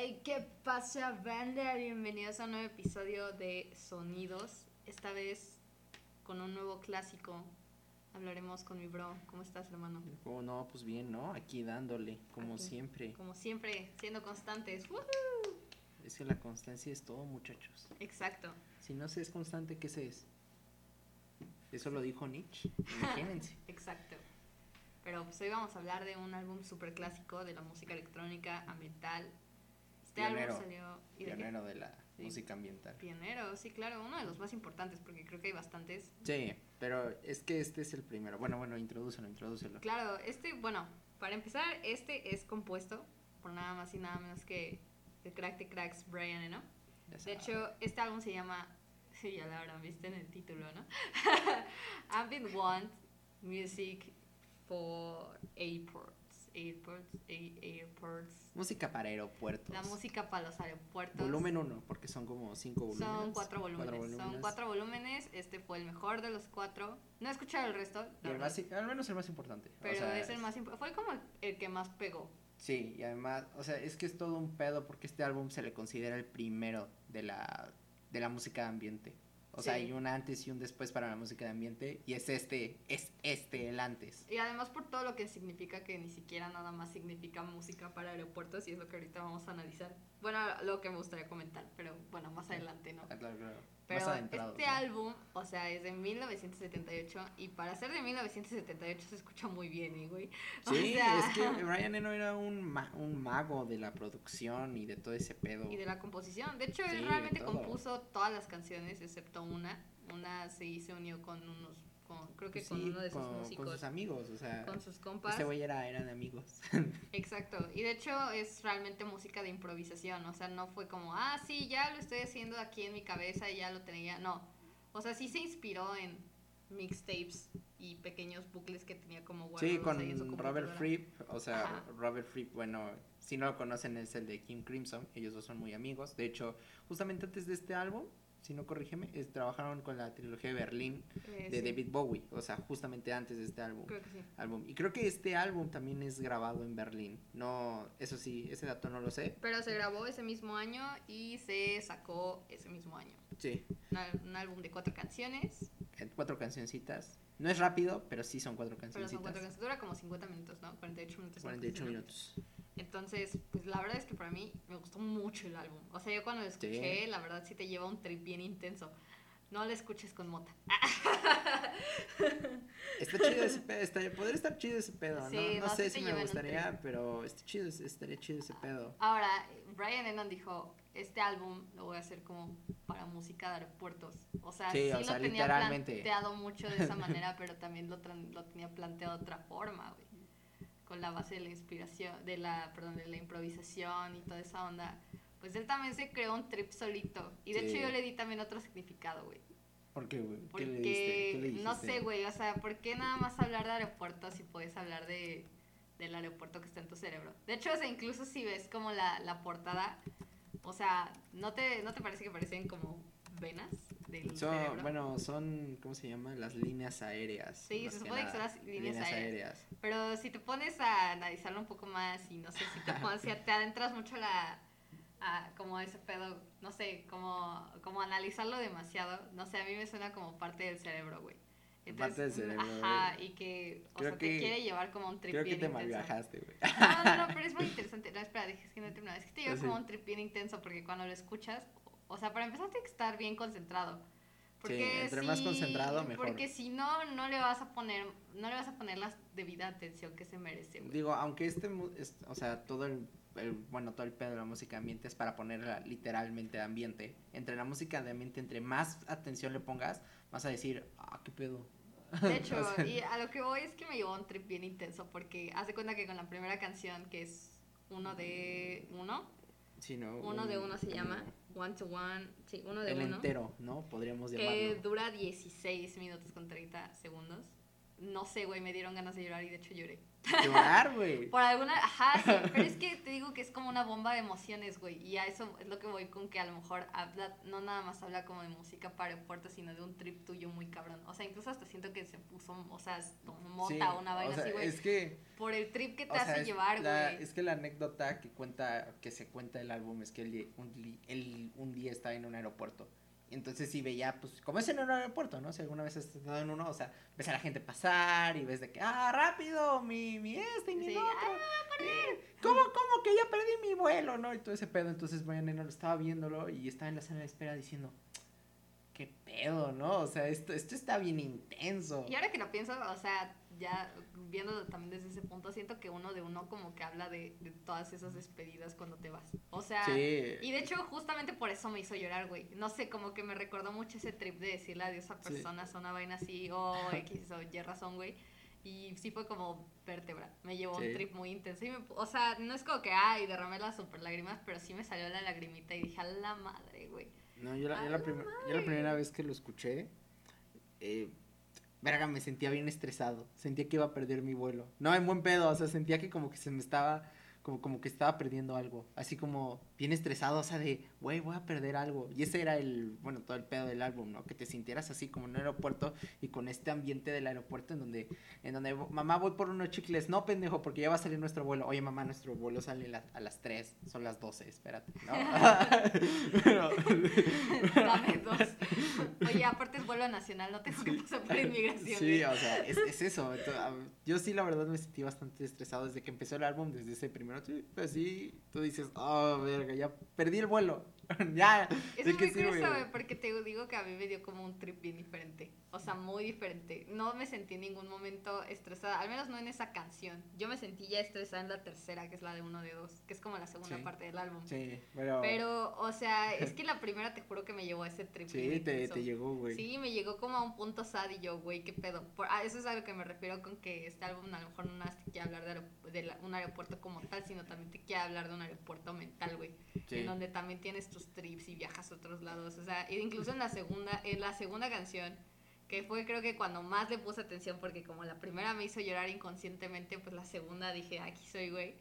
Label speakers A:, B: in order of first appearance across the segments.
A: Hey, ¿qué pasa, banda? Bienvenidos a un nuevo episodio de Sonidos. Esta vez con un nuevo clásico. Hablaremos con mi bro. ¿Cómo estás, hermano?
B: Oh, no, pues bien, ¿no? Aquí dándole, como
A: Aquí.
B: siempre.
A: Como siempre, siendo constantes. ¡Woohoo!
B: Es que la constancia es todo, muchachos.
A: Exacto.
B: Si no se es constante, ¿qué se es? Eso lo dijo Nietzsche. Imagínense.
A: Exacto. Pero pues hoy vamos a hablar de un álbum súper clásico de la música electrónica ambiental. Este
B: Pionero.
A: álbum salió... ¿y de?
B: Pionero de la
A: Sí.
B: música ambiental.
A: Pionero, sí, claro. Uno de los más importantes porque creo que hay bastantes.
B: Sí, pero es que este es el primero. Bueno, bueno, introdúcelo, introdúcelo.
A: Claro, este, bueno, para empezar, este es compuesto por nada más y nada menos que el crack de cracks Brian Eno. De hecho, este álbum se llama, sí, ya lo habrán visto en el título, ¿no? Ambient Want Music for Airports. Airports, airports.
B: Música para aeropuertos.
A: La música para los aeropuertos.
B: Volumen 1, porque son como cinco volúmenes.
A: Son cuatro volúmenes. Son
B: volúmenes.
A: cuatro volúmenes. Este fue el mejor de los cuatro. No he escuchado el resto.
B: el más, al menos el más importante. O
A: pero
B: sea,
A: es el más importante. Fue como el, el que más pegó.
B: Sí, y además, o sea, es que es todo un pedo porque este álbum se le considera el primero de la, de la música de ambiente. O sea, hay un antes y un después para la música de ambiente y es este, es este el antes.
A: Y además por todo lo que significa que ni siquiera nada más significa música para aeropuertos y es lo que ahorita vamos a analizar. Bueno, lo que me gustaría comentar, pero bueno, más adelante, ¿no?
B: Ah, claro, claro.
A: Pero
B: adentrado.
A: este álbum, o sea, es de 1978 y para ser de 1978 se escucha muy bien, ¿eh, güey? O
B: Sí,
A: sea,
B: es que Brian Eno era un, ma- un mago de la producción y de todo ese pedo.
A: Y de la composición. De hecho,
B: Sí,
A: él realmente compuso todas las canciones excepto una. Una se unió con unos, con, creo que
B: Sí,
A: con uno de sus
B: con, con
A: músicos,
B: sus amigos, o sea,
A: con sus compas.
B: este güey era, eran amigos.
A: Exacto, y de hecho es realmente música de improvisación, o sea, no fue como, ah, sí, ya lo estoy haciendo aquí en mi cabeza y ya lo tenía, no. O sea, sí se inspiró en mixtapes y pequeños bucles que tenía como guardados
B: Sí, con
A: ahí en su
B: Robert. Fripp, o sea,
A: Ajá.
B: Robert Fripp, bueno, si no lo conocen es el de Kim Crimson, ellos dos son muy amigos, de hecho, justamente antes de este álbum, si no corrígeme, es- trabajaron con la trilogía de Berlín
A: Eh,
B: de
A: sí,
B: David Bowie, o sea, justamente antes de este álbum.
A: Creo que sí.
B: álbum. Y creo que este álbum también es grabado en Berlín, no, eso sí, ese dato no lo sé,
A: Pero se grabó ese mismo año y se sacó ese mismo año.
B: sí,
A: Un, un álbum de cuatro canciones,
B: eh, cuatro cancioncitas, no es rápido, pero sí son cuatro
A: pero
B: cancioncitas.
A: son cuatro canciones, dura como 50 minutos, ¿no? 48 minutos.
B: 48
A: ¿no?
B: minutos.
A: Entonces, pues la verdad es que para mí me gustó mucho el álbum. O sea, yo cuando lo escuché, la verdad sí te lleva un trip bien intenso. No lo escuches con mota.
B: Está chido ese pedo, está- podría estar chido ese pedo,
A: Sí,
B: ¿no? No,
A: no,
B: sé si me gustaría, pero está chido, estaría chido ese pedo.
A: Ahora, Brian Eno dijo, este álbum lo voy a hacer como para música de aeropuertos. O sea,
B: Sí,
A: sí,
B: o
A: lo
B: sea,
A: tenía
B: literalmente.
A: planteado mucho de esa manera, pero también lo, lo tenía planteado de otra forma, güey. Con la base de la inspiración, de la, perdón, de la improvisación y toda esa onda. Pues él también se creó un trip solito. Y de
B: Sí.
A: hecho yo le di también otro significado, güey.
B: ¿Por qué, güey? ¿Qué
A: Porque,
B: le? ¿Qué le
A: no sé, güey, o sea, ¿por qué nada más hablar de aeropuertos si puedes hablar de, del aeropuerto que está en tu cerebro? De hecho, o sea, incluso si ves como la, la portada, o sea, ¿no te, ¿no te parece que parecen como venas del
B: Son,
A: cerebro?
B: bueno, son, ¿cómo se llama? Las líneas aéreas.
A: Sí, se supone que son las líneas aéreas.
B: aéreas.
A: Pero si te pones a analizarlo un poco más y no sé, si te, pones, si te adentras mucho a la... A, como ese pedo, no sé, como, como analizarlo demasiado, no sé, a mí me suena como parte del cerebro, güey.
B: Parte del cerebro,
A: Ajá,
B: güey.
A: y que, o
B: Creo
A: sea,
B: que-
A: te quiere llevar como un trip
B: Creo que te
A: intenso.
B: malviajaste, güey.
A: No, no, no, pero es muy interesante. No, espera, dije, es que no he terminado. Es que te lleva
B: Sí.
A: como un trip bien intenso porque cuando lo escuchas, o sea, para empezar tienes que estar bien concentrado. Porque
B: entre más concentrado, mejor.
A: Porque si no, no le vas a poner, no le vas a poner la debida atención que se merece, güey.
B: Digo, aunque este, o sea, todo el, el- bueno, todo el pedo de la música ambiente es para ponerla literalmente ambiente. Entre la música de ambiente, entre más atención le pongas, vas a decir, ah, qué pedo.
A: De hecho,
B: O sea,
A: y a lo que voy es que me llevó un trip bien intenso porque haz de cuenta que con la primera canción, que es uno de uno,
B: sí, ¿no?
A: uno
B: Un-
A: de uno se llama One to One, sí, uno de
B: El
A: uno.
B: entero, ¿no? Podríamos
A: que
B: llamarlo.
A: dura 16 minutos con 30 segundos. No sé, güey, me dieron ganas de llorar y de hecho lloré.
B: Llorar, güey.
A: Por alguna, ajá, sí, pero es que te digo que es como una bomba de emociones, güey. Y a eso es lo que voy con que a lo mejor habla, no nada más habla como de música para aeropuerto, sino de un trip tuyo muy cabrón. O sea, incluso hasta siento que se puso, o sea, mota o una vaina así, güey.
B: Es que.
A: Por el trip que te hace llevar, güey.
B: Es que la anécdota que cuenta, que se cuenta el álbum es que él un, un día estaba en un aeropuerto entonces sí veía, pues, como es en un aeropuerto, ¿no? Si alguna vez has estado en uno, o sea, ves a la gente pasar y ves de que, ah, rápido, mi, mi este y mi otro. Ah, ¿Cómo, cómo que ya perdí mi vuelo, no? Y todo ese pedo. Entonces Brian Eno lo estaba viéndolo y estaba en la sala de espera diciendo, qué pedo, ¿no? O sea, esto, esto está bien intenso.
A: Y ahora que lo pienso, o sea, ya viendo también desde ese punto, siento que uno de uno como que habla de, de todas esas despedidas cuando te vas. O sea, y de hecho justamente por eso me hizo llorar, güey. No sé, como que me recordó mucho ese trip de decirle adiós a personas a una vaina así, o X o Y razón, güey. Y sí fue como vértebra. Me llevó un trip muy intenso. Y o sea, no es como que, ay, derramé las super lágrimas, pero sí me salió la lagrimita y dije, a la madre, güey.
B: No, yo la, yo la, yo la primera vez que lo escuché, eh, verga, me sentía bien estresado. Sentía que iba a perder mi vuelo. No, en buen pedo, o sea, sentía que como que se me estaba como, como que estaba perdiendo algo, así como bien estresado, o sea, de, güey, voy a perder algo. Y ese era el, bueno, todo el pedo del álbum, ¿no? Que te sintieras así como en un aeropuerto y con este ambiente del aeropuerto en donde, en donde, mamá, voy por unos chicles, no, pendejo, porque ya va a salir nuestro vuelo. Oye, mamá, nuestro vuelo sale a las 3, son las 12, espérate, ¿no?
A: Dame dos. Oye, aparte es vuelo nacional, no tengo que pasar por inmigración.
B: Sí, o sea, es, es eso. yo sí, la verdad, me sentí bastante estresado desde que empezó el álbum, desde ese primero pues sí, tú dices, oh, verga, ya perdí el vuelo. ya,
A: es muy curioso, porque te digo que a mí me dio como un trip bien diferente. O sea, muy diferente. No me sentí en ningún momento estresada, al menos no en esa canción. Yo me sentí ya estresada en la tercera, que es la de uno de dos, que es como la segunda parte del álbum.
B: Sí, pero...
A: Pero, o sea, es que la primera te juro que me llevó a ese trip.
B: Sí, te, te, llegó, güey.
A: Sí, me llegó como a un punto sad y yo, güey, qué pedo. Por, ah, eso es a lo que me refiero con que este álbum a lo mejor no nada te quiere hablar de, de un aeropuerto como tal, sino también te quiere hablar de un aeropuerto mental, güey. En donde también tienes tus trips y viajas a otros lados. O sea, incluso en la segunda, en la segunda canción que fue creo que cuando más le puse atención, porque como la primera me hizo llorar inconscientemente, pues la segunda dije, aquí soy, güey.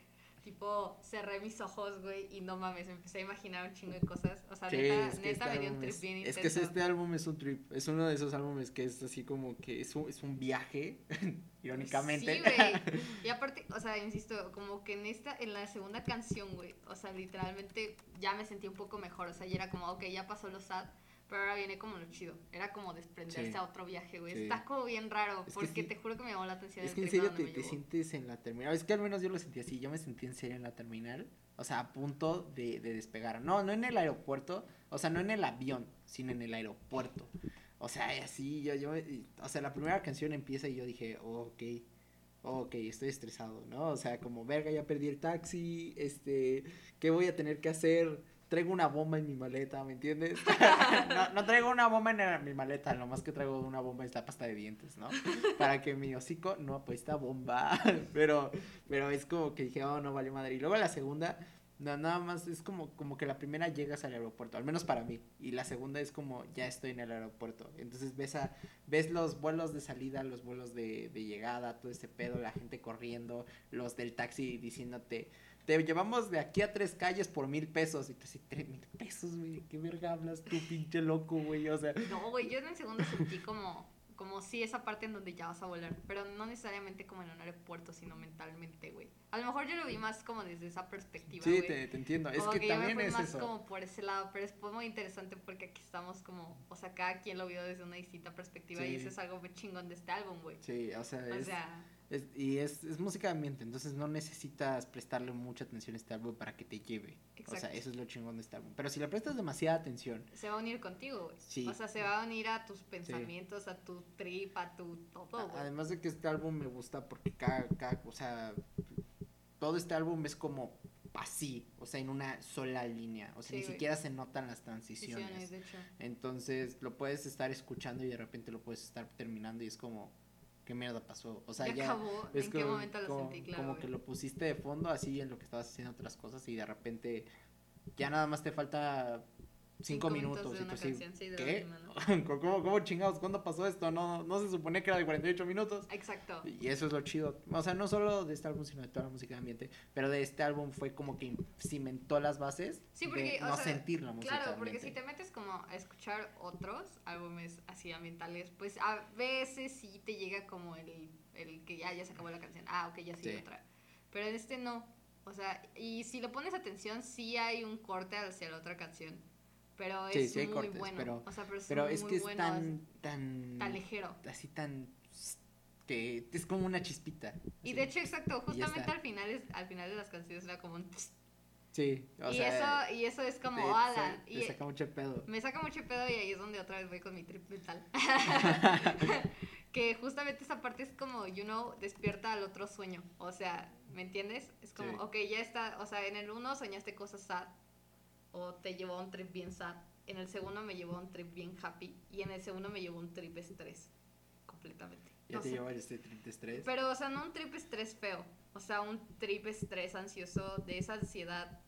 A: Tipo, cerré mis ojos, güey, y no mames, me empecé a imaginar un chingo de cosas. O sea, neta, neta este me dio un trip bien
B: intenso. Es que este álbum es un trip, es uno de esos álbumes que es así como que es un, es un viaje, irónicamente.
A: Sí, güey. Y aparte, o sea, insisto, como que en esta, en la segunda canción, güey, o sea, literalmente ya me sentí un poco mejor, o sea, ya era como, ok, ya pasó lo sad pero ahora viene como lo chido. Era como desprenderse a otro viaje, güey. Está como bien raro, porque te juro que me llamó la atención.
B: Es que en serio te, te sientes en la terminal. Es que al menos yo lo sentí así. Yo me sentí en serio en la terminal. O sea, a punto de, de despegar. No, no en el aeropuerto. O sea, no en el avión, sino en el aeropuerto. O sea, así, yo, yo, o sea, la primera canción empieza y yo dije, oh, ok, ok, estoy estresado, ¿no? O sea, como, verga, ya perdí el taxi, este, ¿qué voy a tener que hacer? traigo una bomba en mi maleta, ¿me entiendes? no, no, traigo una bomba en mi maleta, lo más que traigo una bomba es la pasta de dientes, ¿no? Para que mi hocico no apuesta bomba. pero, pero es como que dije, oh, no vale madre. Y luego la segunda, nada más es como, como que la primera llegas al aeropuerto, al menos para mí. Y la segunda es como, ya estoy en el aeropuerto. Entonces ves, a, ves los vuelos de salida, los vuelos de, de llegada, todo ese pedo, la gente corriendo, los del taxi diciéndote te llevamos de aquí a tres calles por mil pesos. Y tú así, tres mil pesos, güey, qué verga hablas tú, pinche loco, güey, o sea.
A: No, güey, yo en el segundo sentí como, como sí, esa parte en donde ya vas a volar, pero no necesariamente como en un aeropuerto, sino mentalmente, güey. A lo mejor yo lo vi más como desde esa perspectiva,
B: Sí, te, te, entiendo, es que, también es más
A: como por ese lado, pero es muy interesante porque aquí estamos como, o sea, cada quien lo vio desde una distinta perspectiva y eso es algo muy chingón de este álbum, güey.
B: Sí, o sea, o sea y es, es, música de ambiente, entonces no necesitas prestarle mucha atención a este álbum para que te lleve. O sea, eso es lo chingón de este álbum. Pero si le prestas demasiada atención...
A: Se va a unir contigo, güey. Sí. O sea, se va a unir a tus pensamientos, a tu trip, a tu todo, güey.
B: Además de que este álbum me gusta porque cada, cada, o sea, todo este álbum es como así, o sea, en una sola línea, o sea, ni siquiera se notan las transiciones. Entonces, lo puedes estar escuchando y de repente lo puedes estar terminando y es como ¿qué mierda pasó? O sea, ya.
A: ¿En qué momento lo sentí,
B: claro? Como que lo pusiste de fondo así en lo que estabas haciendo otras cosas y de repente ya nada más te falta cinco, minutos.
A: de
B: y
A: una
B: tú
A: canción, sí, de
B: ¿qué?
A: ¿no?
B: ¿Cómo, ¿Cómo chingados? ¿Cuándo pasó esto? No, no se suponía que era de 48 minutos.
A: Exacto.
B: Y eso es lo chido. O sea, no solo de este álbum, sino de toda la música de ambiente. Pero de este álbum fue como que cimentó las bases
A: Sí,
B: de
A: porque, o
B: no
A: sea,
B: sentir la música
A: Claro,
B: de
A: porque si te metes como a escuchar otros álbumes así ambientales, pues a veces sí te llega como el, el que ya, ya se acabó la canción. Ah, ok, ya sigue
B: Sí.
A: otra. Pero en este no. O sea, y si le pones atención, sí hay un corte hacia la otra canción. Pero es
B: sí hay
A: muy
B: cortes,
A: bueno.
B: pero-
A: o sea, pero es,
B: Pero
A: muy,
B: es
A: muy
B: que es
A: bueno,
B: tan, tan,
A: tan ligero.
B: así tan, que es como una chispita.
A: Y de hecho, exacto, justamente al final, es, al final de las canciones era como un...
B: Sí, o
A: y,
B: sea,
A: eso, y eso es como, ala,
B: te saca mucho pedo.
A: Me saca mucho pedo y ahí es donde otra vez voy con mi trip mental. que justamente esa parte es como, you know, despierta al otro sueño. O sea, ¿me entiendes? Es como,
B: Sí.
A: ok, ya está. O sea, en el uno soñaste cosas sad o te llevó a un trip bien sad. En el segundo me llevó a un trip bien happy. Y en el segundo me llevó a un trip estrés. Completamente.
B: Ya te
A: sé.
B: lleva este trip de estrés.
A: Pero, o sea, no un trip estrés feo. O sea, un trip estrés ansioso, de esa ansiedad.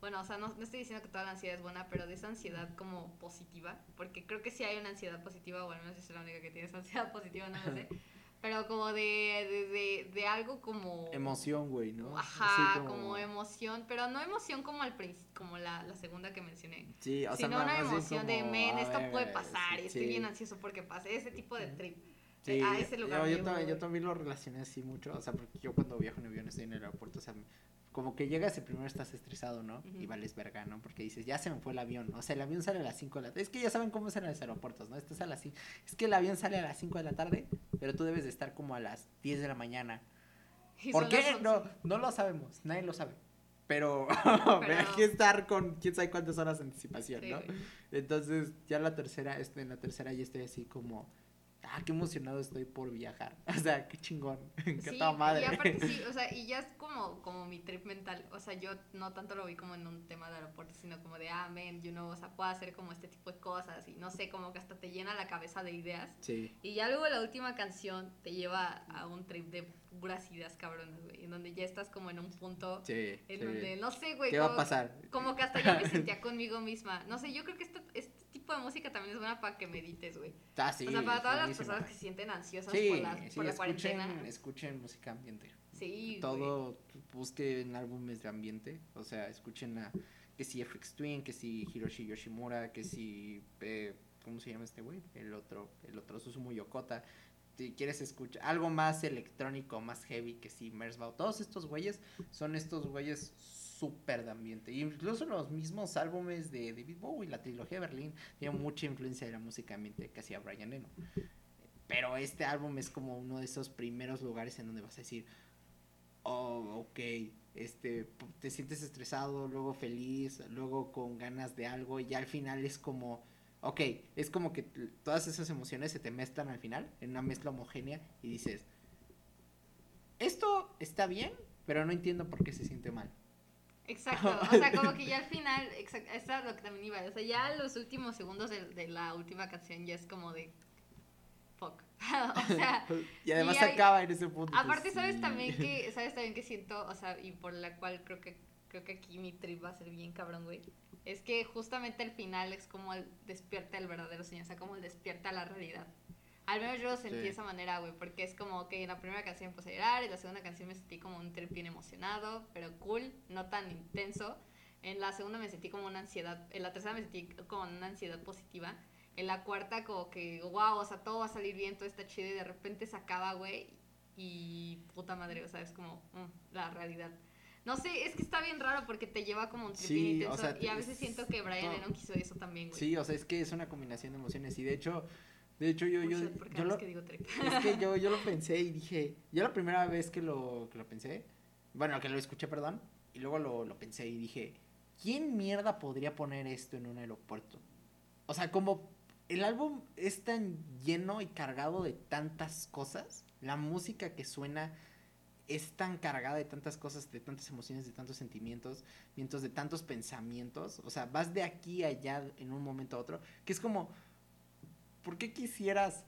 A: Bueno, o sea, no, no estoy diciendo que toda la ansiedad es buena, pero de esa ansiedad como positiva. Porque creo que sí hay una ansiedad positiva, o al menos soy la única que tiene esa ansiedad positiva, no lo sé. Pero como de, de, de, de algo como...
B: Emoción, güey, ¿no?
A: Ajá,
B: Así
A: como... emoción, pero no emoción como al como la, la segunda que mencioné,
B: Sí, o sea,
A: sino una emoción de,
B: como,
A: men,
B: a
A: esto
B: ver,
A: puede pasar, y estoy
B: sí.
A: bien ansioso porque pase, ese tipo de trip.
B: Sí,
A: a ese lugar
B: yo, yo, también, yo también lo relacioné así mucho, o sea, porque yo cuando viajo en avión estoy en el aeropuerto, o sea, como que llegas y primero estás estresado, ¿no? Y vales verga, ¿no? Porque dices, ya se me fue el avión, o sea, el avión sale a las 5 de la tarde, es que ya saben cómo es en los aeropuertos, ¿no? Estás a las 5, es que el avión sale a las 5 de la tarde, pero tú debes de estar como a las 10 de la mañana. ¿Por
A: son
B: qué? No,
A: 11.
B: no lo sabemos, nadie lo sabe. Pero,
A: Pero-
B: hay que estar con quién sabe cuántas horas de anticipación,
A: Sí,
B: ¿no?
A: güey.
B: Entonces, ya la tercera, este, en la tercera ya estoy así como, ah, qué emocionado estoy por viajar. O sea, qué chingón, qué
A: Sí,
B: toda madre.
A: Y aparte sí, o sea, y ya es como, como mi trip mental. O sea, yo no tanto lo vi como en un tema de aeropuerto, sino como de, ah, men, you know, o sea, puedo hacer como este tipo de cosas. Y no sé, como que hasta te llena la cabeza de ideas.
B: Sí,
A: Y ya luego la última canción te lleva a un trip de puras ideas cabronas, güey. En donde ya estás como en un punto
B: sí,
A: en
B: sí.
A: donde, no sé, güey.
B: ¿Qué va a
A: como-
B: pasar?
A: Como que hasta ya me sentía conmigo misma. No sé, yo creo que este, este tipo de música también es buena para que medites, güey.
B: Ah, sí,
A: o sea, para todas las personas que se sienten ansiosas
B: Sí,
A: por la,
B: sí,
A: por la
B: escuchen,
A: cuarentena.
B: escuchen música ambiente.
A: Sí.
B: Todo, busquen álbumes de ambiente, o sea, escuchen a, que si FX Twin, que si Hiroshi Yoshimura, que si, eh, ¿cómo se llama este güey? El otro, el otro Susumu Yokota. Si quieres escuchar algo más electrónico, más heavy, que si Merzbow, todos estos güeyes son estos güeyes súper de ambiente. Incluso los mismos álbumes de David Bowie, la trilogía de Berlín, tienen mucha influencia de la música ambiente que hacía Brian Eno. Pero este álbum es como uno de esos primeros lugares en donde vas a decir, oh, ok, este, te sientes estresado, luego feliz, luego con ganas de algo y ya al final es como, ok, es como que todas esas emociones se te mezclan al final en una mezcla homogénea y dices, esto está bien, pero no entiendo por qué se siente mal.
A: Exacto, o sea, como que ya al final, exacto, eso es lo que también iba, o sea, ya los últimos segundos de, de la última canción ya es como de, fuck, o sea,
B: y además
A: y
B: se acaba en ese punto.
A: aparte sabes también que, sabes también que siento, o sea, y por la cual creo que, creo que aquí mi trip va a ser bien cabrón, güey, es que justamente el final es como el despierta el verdadero sueño, o sea, como el despierta la realidad. Al menos yo lo sentí
B: Sí.
A: de esa manera, güey, porque es como que en la primera canción empecé a llorar, en la segunda canción me sentí como un trip bien emocionado, pero cool, no tan intenso. En la segunda me sentí como una ansiedad, en la tercera me sentí como una ansiedad positiva. En la cuarta como que, wow, o sea, todo va a salir bien, todo está chido y de repente se acaba, güey, y puta madre, o sea, es como mm, la realidad. No sé, es que está bien raro porque te lleva como un trip
B: Sí,
A: bien
B: o
A: intenso
B: sea,
A: y a
B: es-
A: veces siento que Brian
B: no.
A: Eno quiso eso también, güey.
B: Sí, o sea, es que es una combinación de emociones y de hecho, de hecho yo, yo, yo lo,
A: que digo
B: es que yo, yo lo pensé y dije, yo la primera vez que lo, que lo pensé, bueno, que lo escuché, perdón, y luego lo, lo pensé y dije, ¿quién mierda podría poner esto en un aeropuerto? O sea, como el álbum es tan lleno y cargado de tantas cosas, la música que suena es tan cargada de tantas cosas, de tantas emociones, de tantos sentimientos, mientras de tantos pensamientos, o sea, vas de aquí a allá en un momento a otro, que es como, ¿por qué quisieras,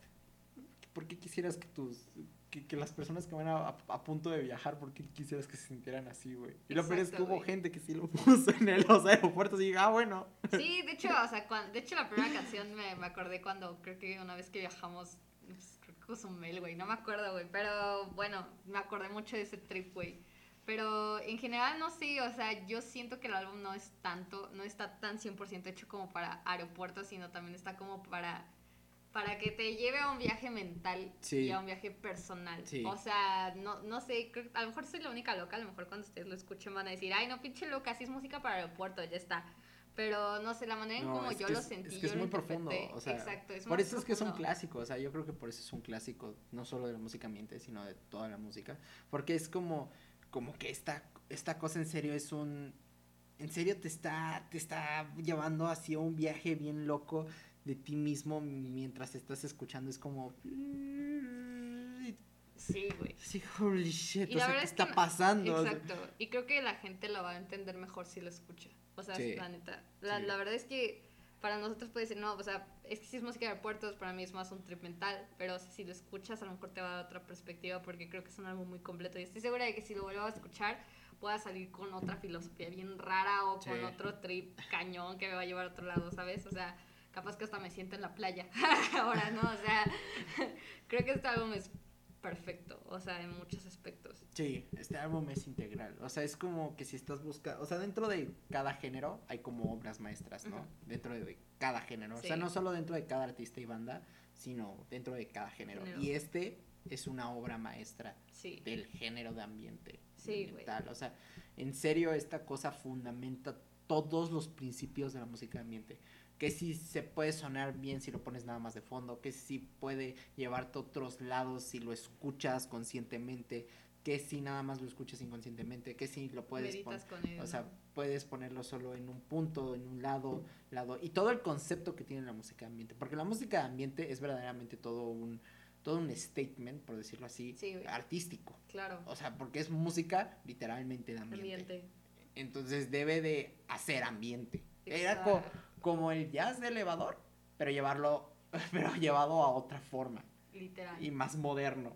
B: por qué quisieras que tus, que, que las personas que van a, a, a punto de viajar, ¿por qué quisieras que se sintieran así, güey? Y lo peor es que hubo gente que sí lo puso en el- los aeropuertos y dije, ah, bueno.
A: Sí, de hecho, o sea, de hecho la primera canción me, me acordé cuando creo que una vez que viajamos, pues, creo que Cozumel, güey, no me acuerdo, güey, pero bueno, me acordé mucho de ese trip, güey. Pero en general no sé, o sea, yo siento que el álbum no es tanto, no está tan 100% hecho como para aeropuertos, sino también está como para para que te lleve a un viaje mental
B: Sí.
A: y a un viaje personal.
B: Sí.
A: O sea, no, no sé, creo- a lo mejor soy la única loca, a lo mejor cuando ustedes lo escuchen van a decir, ay, no, pinche loca, así es música para aeropuerto, ya está. Pero no sé, la manera en
B: No,
A: como yo lo
B: es-
A: sentí,
B: Es que es muy profundo, o sea,
A: Exacto, es
B: por eso es que es un clásico, o sea, yo creo que por eso es un clásico, no solo de la música ambiente, sino de toda la música, porque es como, como que esta, esta cosa en serio es un, en serio te está, te está llevando hacia un viaje bien loco de ti mismo mientras estás escuchando, es como,
A: Sí, güey.
B: sí, holy shit,
A: Y
B: o
A: la
B: sea, ¿qué está
A: que
B: pasando? O sea,
A: Exacto. Y creo que la gente lo va a entender mejor si lo escucha. O sea,
B: Sí.
A: la neta. La,
B: Sí.
A: la verdad es que para nosotros puede ser, no, o sea, es que si es música de aeropuertos, para mí es más un trip mental. Pero si lo escuchas, a lo mejor te va a dar otra perspectiva porque creo que es un álbum muy completo. Y estoy segura de que si lo vuelvo a escuchar, pueda salir con otra filosofía bien rara o con otro trip cañón que me va a llevar a otro lado, ¿sabes? O sea, capaz que hasta me siento en la playa ahora, ¿no? O sea, creo que este álbum es perfecto, o sea, en muchos aspectos.
B: Sí, este álbum es integral. O sea, es como que si estás buscando. O sea, dentro de cada género hay como obras maestras, ¿no? Dentro de cada género. O sea, no solo dentro de cada artista y banda, sino dentro de cada género. Y este es una obra maestra
A: Sí.
B: del género de ambiente.
A: Sí, güey.
B: ambiental. O sea, en serio, esta cosa fundamenta todos los principios de la música de ambiente. Que si se puede sonar bien si lo pones nada más de fondo, que si puede llevarte a otros lados si lo escuchas conscientemente, que si nada más lo escuchas inconscientemente, que si lo puedes poner. O sea, puedes ponerlo solo en un punto, en un lado, lado. Y todo el concepto que tiene la música de ambiente. Porque la música de ambiente es verdaderamente todo un, todo un statement, por decirlo así,
A: Sí,
B: artístico.
A: claro.
B: O sea, porque es música literalmente de ambiente.
A: Ambiente.
B: Entonces debe de hacer ambiente. Era co-
A: Exacto.
B: Como el jazz de elevador, pero llevarlo, pero llevado a otra forma
A: Literal.
B: y más moderno.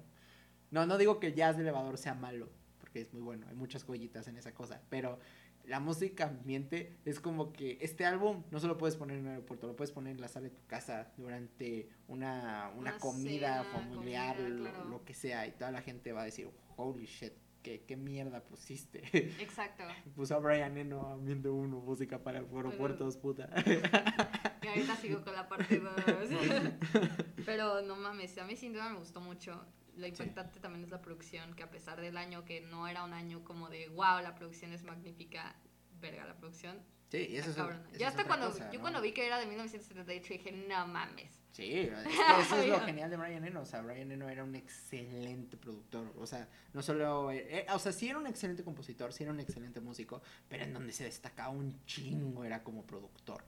B: No, no digo que el jazz de elevador sea malo, porque es muy bueno, hay muchas joyitas en esa cosa, pero la música ambiente es como que este álbum no solo puedes poner en un aeropuerto, lo puedes poner en la sala de tu casa durante una, una,
A: Una
B: comida
A: cena,
B: familiar,
A: comida,
B: lo que sea, y toda la gente va a decir, holy shit, ¿qué, qué mierda pusiste?
A: Exacto.
B: Puso a Brian Eno, ambiente uno, música para aeropuertos, puta.
A: Y ahorita sigo con la parte 2. Pero no mames, a mí sin duda me gustó mucho. Lo impactante también es la producción, que a pesar del año que no era un año como de wow, la producción es magnífica, verga, la producción.
B: Sí, y eso es, es
A: hasta cuando,
B: cosa,
A: yo
B: ¿no?
A: cuando vi que era de 1978 dije, no mames.
B: Sí, eso es lo genial de Brian Eno. O sea, Brian Eno era un excelente productor. O sea, no solo. eh, o sea, sí era un excelente compositor, sí era un excelente músico, pero en donde se destacaba un chingo era como productor.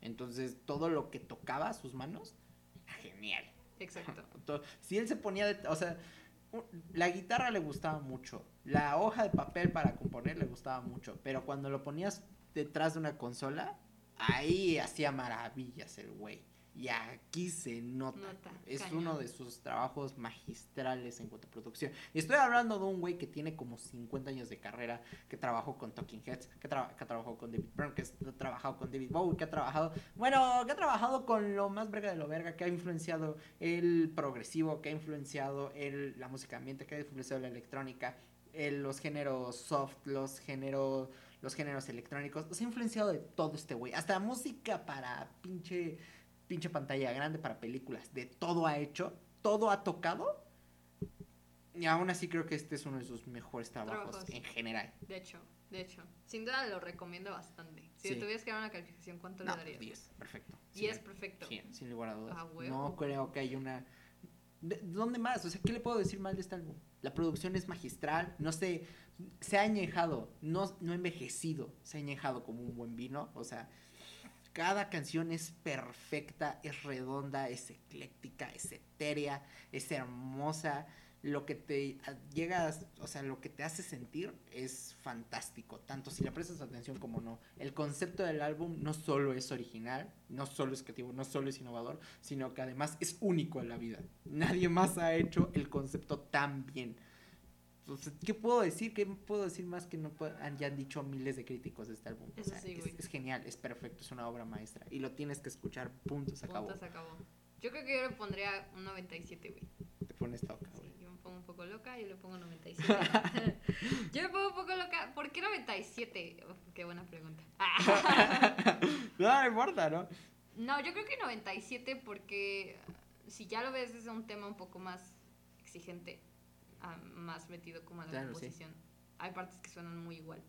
B: Entonces, todo lo que tocaba a sus manos, era genial.
A: Exacto.
B: To- Si él se ponía de. O sea, la guitarra le gustaba mucho. La hoja de papel para componer le gustaba mucho. Pero cuando lo ponías detrás de una consola, ahí hacía maravillas el güey. Y aquí se nota.
A: Nota,
B: es
A: cañón.
B: uno de sus trabajos magistrales en cuanto a producción. Y estoy hablando de un güey que tiene como 50 años de carrera, que trabajó con Talking Heads, que, tra- que trabajó con David Byrne, que ha trabajado con David Bowie, que ha trabajado, bueno, que ha trabajado con lo más verga de lo verga, que ha influenciado el progresivo, que ha influenciado el, la música ambiente, que ha influenciado la electrónica, el- los géneros soft, los géneros, los géneros electrónicos, los ha influenciado de todo este güey, hasta música para pinche pinche pantalla grande para películas, de todo ha hecho, todo ha tocado. Y aún así creo que este es uno de sus mejores trabajos
A: Trabajos.
B: en general.
A: De hecho, de hecho. Sin duda lo recomiendo bastante. Si
B: Sí.
A: le tuvieras que dar una calificación, ¿cuánto
B: No,
A: le darías?
B: 10, perfecto.
A: Y
B: Sí,
A: es perfecto.
B: sí, sin lugar a dudas.
A: Ah,
B: no creo que haya una... ¿De- ¿Dónde más? O sea, ¿qué le puedo decir mal de este álbum? La producción es magistral, no sé, se ha añejado, no, no ha envejecido, se ha añejado como un buen vino, o sea, cada canción es perfecta, es redonda, es ecléctica, es etérea, es hermosa, lo que te llegas, o sea, lo que te hace sentir es fantástico, tanto si le prestas atención como no. El concepto del álbum no solo es original, no solo es creativo, no solo es innovador, sino que además es único en la vida. Nadie más ha hecho el concepto tan bien. ¿Qué puedo decir? ¿Qué puedo decir más que no puedo- han, ya han dicho miles de críticos de este álbum? O
A: Eso
B: sea,
A: sí,
B: es, es genial, es perfecto, es una obra maestra. Y lo tienes que escuchar, punto, se acabó.
A: Punto, se acabó. Yo creo que yo le pondría un 97, güey.
B: Te pones toca, güey.
A: Sí, yo me pongo un poco loca, yo le pongo 97. yo me pongo un poco loca. ¿Por qué 97? Uf, qué buena pregunta.
B: no, no importa, ¿no?
A: No, yo creo que 97 porque si ya lo ves desde un tema un poco más exigente, más metido como a la
B: Claro, sí.
A: composición, hay partes que suenan muy igual.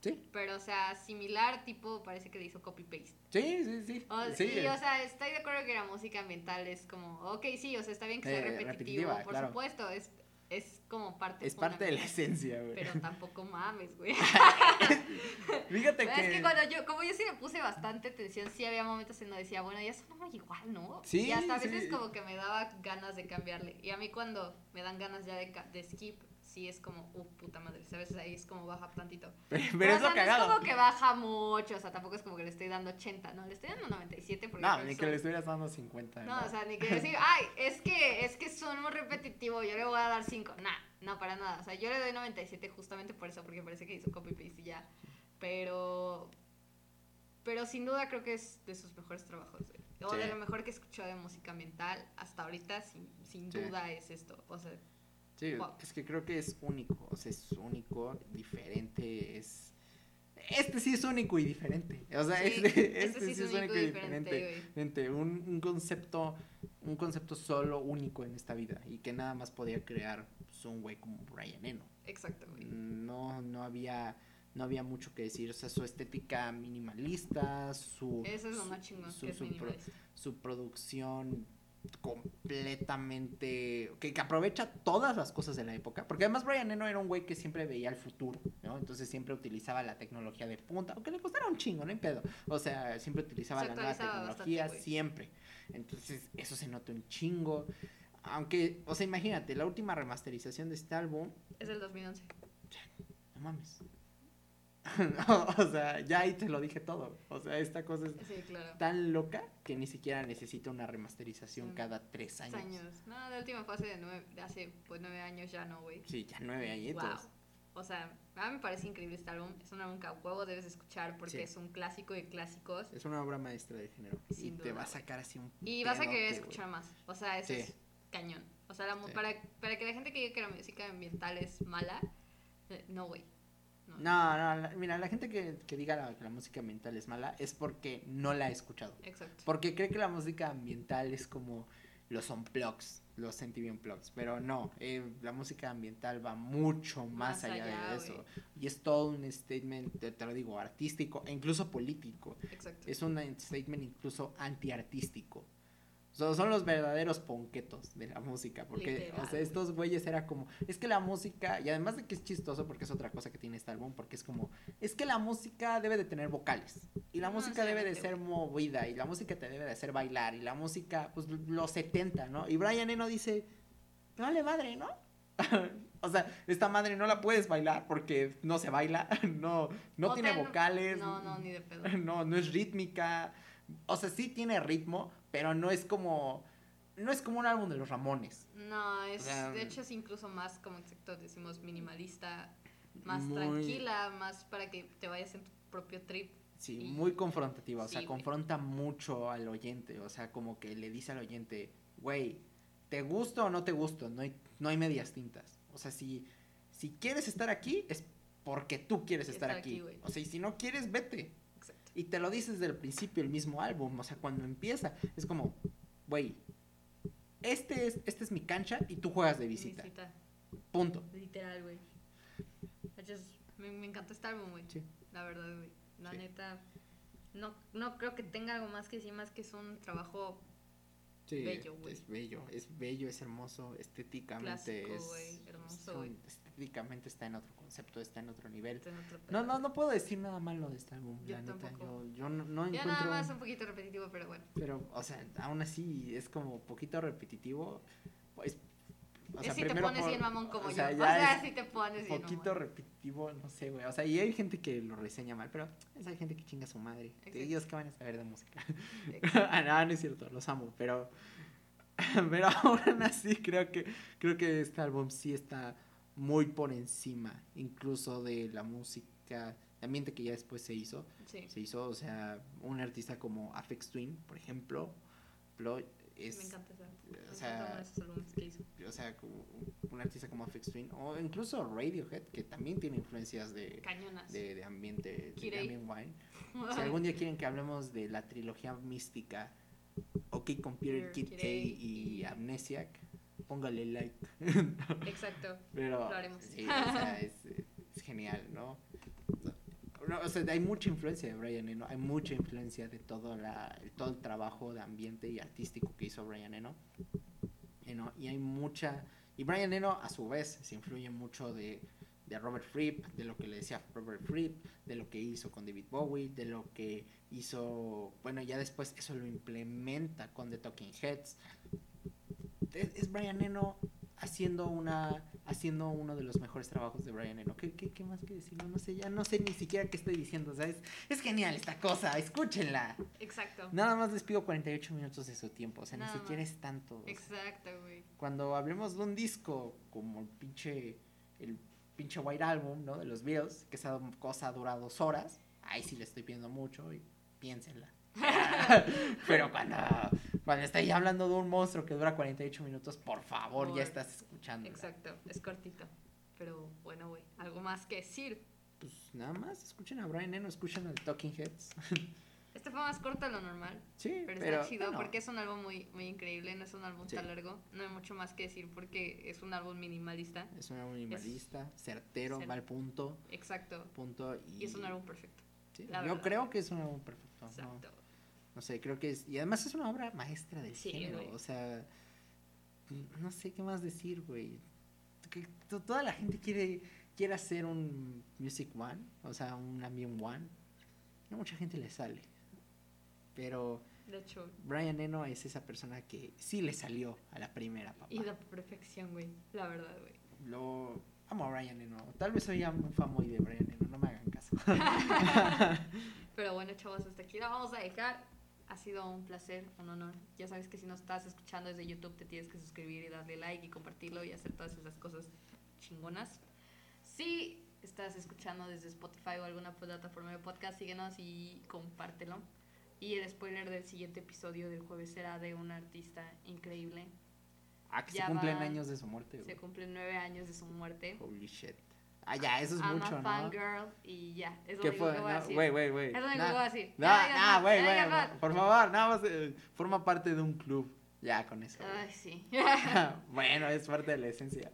B: Sí,
A: Pero, o sea, similar, tipo, parece que le hizo copy-paste.
B: sí, sí, sí.
A: O,
B: sí,
A: y, o sea, estoy de acuerdo que la música ambiental es como, ok, sí, o sea, está bien que sea
B: Eh,
A: repetitivo, por
B: claro.
A: supuesto, es, es como parte
B: es parte de la esencia, güey.
A: Pero tampoco mames, güey.
B: Fíjate
A: Es
B: que...
A: cuando yo, como yo sí le puse bastante atención, sí había momentos en donde decía, bueno, ya sonaba igual, ¿no?
B: Sí,
A: Y hasta a
B: sí.
A: veces como que me daba ganas de cambiarle. Y a mí cuando me dan ganas ya de, de skip, sí es como, uh, puta madre, ¿sabes? Ahí es como baja tantito.
B: Pero,
A: Pero,
B: es lo
A: no es
B: cagado.
A: como que baja mucho, o sea, tampoco es como que le estoy dando 80, ¿no? Le estoy dando 97 porque...
B: No, ni
A: que
B: le estuvieras dando 50.
A: No, o sea, ni que decir, ay, es que, es que son muy repetitivo, yo le voy a dar 5. Nah, no, para nada. O sea, yo le doy 97 justamente por eso, porque parece que hizo copy-paste y ya. Pero, pero sin duda creo que es de sus mejores trabajos. O
B: Sí.
A: de lo mejor que he escuchado de música ambiental hasta ahorita, sin, sin
B: Sí.
A: duda es esto. O sea,
B: Sí,
A: Wow.
B: es que creo que es único, o sea, es único, diferente, es... Este sí es único y diferente, o sea,
A: sí,
B: este,
A: este sí es único y diferente,
B: un, un concepto, un concepto solo único en esta vida y que nada más podía crear pues, un güey como Brian Eno.
A: Exacto, güey.
B: No, no había, no había mucho que decir, o sea, su estética minimalista, su,
A: Eso es lo más chingón,
B: su-
A: que es
B: su pro-
A: minimalista.
B: su producción completamente que, que aprovecha todas las cosas de la época porque además Brian Eno era un güey que siempre veía el futuro ¿no? entonces siempre utilizaba la tecnología de punta aunque le costara un chingo no hay pedo. O sea siempre utilizaba
A: Se
B: la nueva tecnología
A: bastante,
B: siempre. Entonces eso se nota un chingo. Aunque o sea imagínate la última remasterización de este álbum
A: Es del 2011.
B: no mames No, o sea ya ahí te lo dije todo o sea esta cosa es
A: Sí, claro.
B: tan loca que ni siquiera necesita una remasterización cada tres años.
A: años. No, la última fase de, nueve, de hace pues nueve años ya no, güey.
B: Sí, ya nueve añitos.
A: Wow. O sea, a mí me parece increíble este álbum. Es un álbum que a huevo debes escuchar porque
B: Sí.
A: es un clásico de clásicos.
B: Es una obra maestra de género. y te va a sacar así un.
A: Y vas a querer escuchar más. O sea, eso
B: Sí.
A: es cañón. O sea, la para, para que la gente que diga que la música ambiental es mala, eh, no, güey. No.
B: No, la- mira, la gente que, que diga la- que la música ambiental es mala es porque no la ha escuchado.
A: Exacto.
B: Porque cree que la música ambiental es como los unplugs, los MTV unplugs. Pero no, eh, la música ambiental va mucho más,
A: Más
B: allá,
A: allá,
B: de eso. Y es todo un statement, te, te lo digo, artístico e incluso político.
A: Exacto.
B: es un statement incluso antiartístico. So- son los verdaderos ponquetos de la música, porque,
A: Literal,
B: o sea, estos güeyes era como, es que la música, y además de que es chistoso, porque es otra cosa que tiene este álbum, porque es como, es que la música debe de tener vocales, y la
A: No
B: música debe de ser movida, y la música te debe de hacer bailar, y la música, pues, los 70, ¿no? Y Brian Eno dice, vale madre, ¿no? o sea, esta madre no la puedes bailar porque no se baila, no, no tiene vocales,
A: No, no, ni de pedo.
B: no, no es rítmica. O sea, sí tiene ritmo, pero no es como. No es como un álbum de los Ramones.
A: No, es,
B: sea,
A: de hecho es incluso más, como exacto decimos, minimalista, más
B: Muy-
A: tranquila, más para que te vayas en tu propio trip.
B: Sí,
A: Y-
B: muy confrontativa. O sea,
A: güey.
B: confronta mucho al oyente. O sea, como que le dice al oyente, güey, ¿te gusto o no te gusto? No hay, no hay medias tintas. O sea, si, si quieres estar aquí, es porque tú quieres estar,
A: Estar
B: aquí.
A: aquí,
B: o sea, y si no quieres, vete. Y te lo dices desde el principio, el mismo álbum. O sea, cuando empieza, es como, güey, este es, este es mi cancha y tú juegas de visita.
A: Visita,
B: Punto.
A: literal, güey. Me, me encantó este álbum, güey.
B: Sí.
A: La verdad, güey. La
B: Sí.
A: neta, no, no creo que tenga algo más que decir, más que es un trabajo
B: Sí,
A: Bello, güey.
B: Es bello, es bello, es hermoso, estéticamente
A: Clásico,
B: es,
A: güey, hermoso,
B: es un-. Está en otro concepto, está en otro nivel.
A: en otro
B: No, no, no puedo decir nada malo de este álbum,
A: Yo
B: la neta, yo, yo no, no encuentro,
A: nada más un poquito repetitivo, pero bueno.
B: pero, o sea, aún así es como poquito repetitivo, pues, O sea,
A: si te pones
B: por-
A: bien mamón como
B: o
A: yo. o sea,
B: es
A: si te pones bien
B: poquito
A: mamón.
B: repetitivo, no sé, güey. O sea, y hay gente que lo reseña mal, pero esa gente que chinga a su madre.
A: Exacto.
B: Ellos que van a saber de música. Ah, no, no es cierto, los amo, pero. pero aún así creo que, creo que este álbum sí está muy por encima, incluso de la música, de ambiente que ya después se hizo.
A: Sí,
B: Se hizo, o sea, un artista como Afex Twin, por ejemplo, lo- es,
A: me encanta esa.
B: O sea,
A: encantan esos álbumes que hizo.
B: o sea, como un artista como Afex Twin, o incluso Radiohead, que también tiene influencias de,
A: Cañonas.
B: de, de ambiente,
A: Kirei.
B: Wine. Si algún día quieren que hablemos de la trilogía mística, OK Computer, Kid K y- Amnesiac, póngale like.
A: Exacto.
B: Pero
A: Lo haremos.
B: sí, o sea, es, es genial, ¿no? No, o sea, hay mucha influencia de Brian Eno, hay mucha influencia de todo, la, todo el trabajo de ambiente y artístico que hizo Brian Eno. Eno, y hay mucha... Y Brian Eno, a su vez, se influye mucho de, de Robert Fripp, de lo que le decía Robert Fripp, de lo que hizo con David Bowie, de lo que hizo... Bueno, ya después eso lo implementa con The Talking Heads. Es, es Brian Eno haciendo una haciendo uno de los mejores trabajos de Brian Eno. ¿Qué, qué, qué más que decir? No, no sé, ya no sé ni siquiera qué estoy diciendo. O sea, es, es genial esta cosa, escúchenla.
A: Exacto.
B: Nada más les pido 48 minutos de su tiempo, o sea,
A: Nada
B: ni siquiera
A: más.
B: es tanto.
A: Exacto, güey.
B: cuando hablemos de un disco como el pinche el pinche White Album, ¿no? De los Beatles, que esa cosa dura dos horas, ahí sí le estoy pidiendo mucho y piénsenla. Pero cuando, cuando estoy hablando de un monstruo que dura 48 minutos, por favor,
A: Por-
B: ya estás escuchando.
A: Exacto, es cortito. Pero bueno, güey, algo más que decir.
B: Pues nada más, escuchen a Brian Eno, escuchen a The Talking Heads.
A: Este fue más corto de lo normal,
B: sí,
A: pero,
B: pero,
A: está chido
B: bueno,
A: porque es un álbum muy, muy increíble, no es un álbum
B: Sí.
A: tan largo, no hay mucho más que decir porque es un álbum minimalista.
B: es un álbum minimalista, certero,
A: cer-
B: va al punto,
A: Exacto,
B: punto y...
A: y es un álbum perfecto.
B: sí, yo
A: verdad.
B: creo que es un álbum perfecto.
A: Exacto.
B: No sé, creo que es. Y además es una obra maestra del
A: Sí,
B: género.
A: güey.
B: O sea. No sé qué más decir, güey. Que toda la gente quiere, quiere hacer un Music One. O sea, un Ambient One. No mucha gente le sale. Pero
A: De hecho,
B: Brian Eno es esa persona que sí le salió a la primera, papá.
A: y la perfección, güey, la verdad, güey.
B: Lo amo a Brian Eno. Tal vez soy un fanboy de Brian Eno, no me hagan caso.
A: Pero bueno, chavos, hasta aquí la vamos a dejar. Ha sido un placer, un honor. Ya sabes que si nos estás escuchando desde YouTube te tienes que suscribir y darle like y compartirlo y hacer todas esas cosas chingonas. Si estás escuchando desde Spotify o alguna plataforma de podcast, síguenos y compártelo. Y el spoiler del siguiente episodio del jueves será de un artista increíble.
B: Ah, que se cumplen
A: va-
B: años de su muerte,
A: Se cumplen nueve años de su muerte.
B: Holy shit. Ah, ya, eso es
A: I'm
B: mucho,
A: a
B: ¿no?
A: fangirl y ya. Es lo
B: ¿Qué fue? No. Güey, güey, güey.
A: Es lo único
B: Nah,
A: que voy a decir.
B: nah,
A: Ya digas
B: nah,
A: más,
B: güey, güey. Por favor, nada más eh, forma parte de un club. Ya, con eso.
A: Ay, sí.
B: bueno, es parte de la esencia.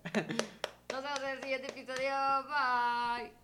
A: Nos vemos en el siguiente episodio. Bye.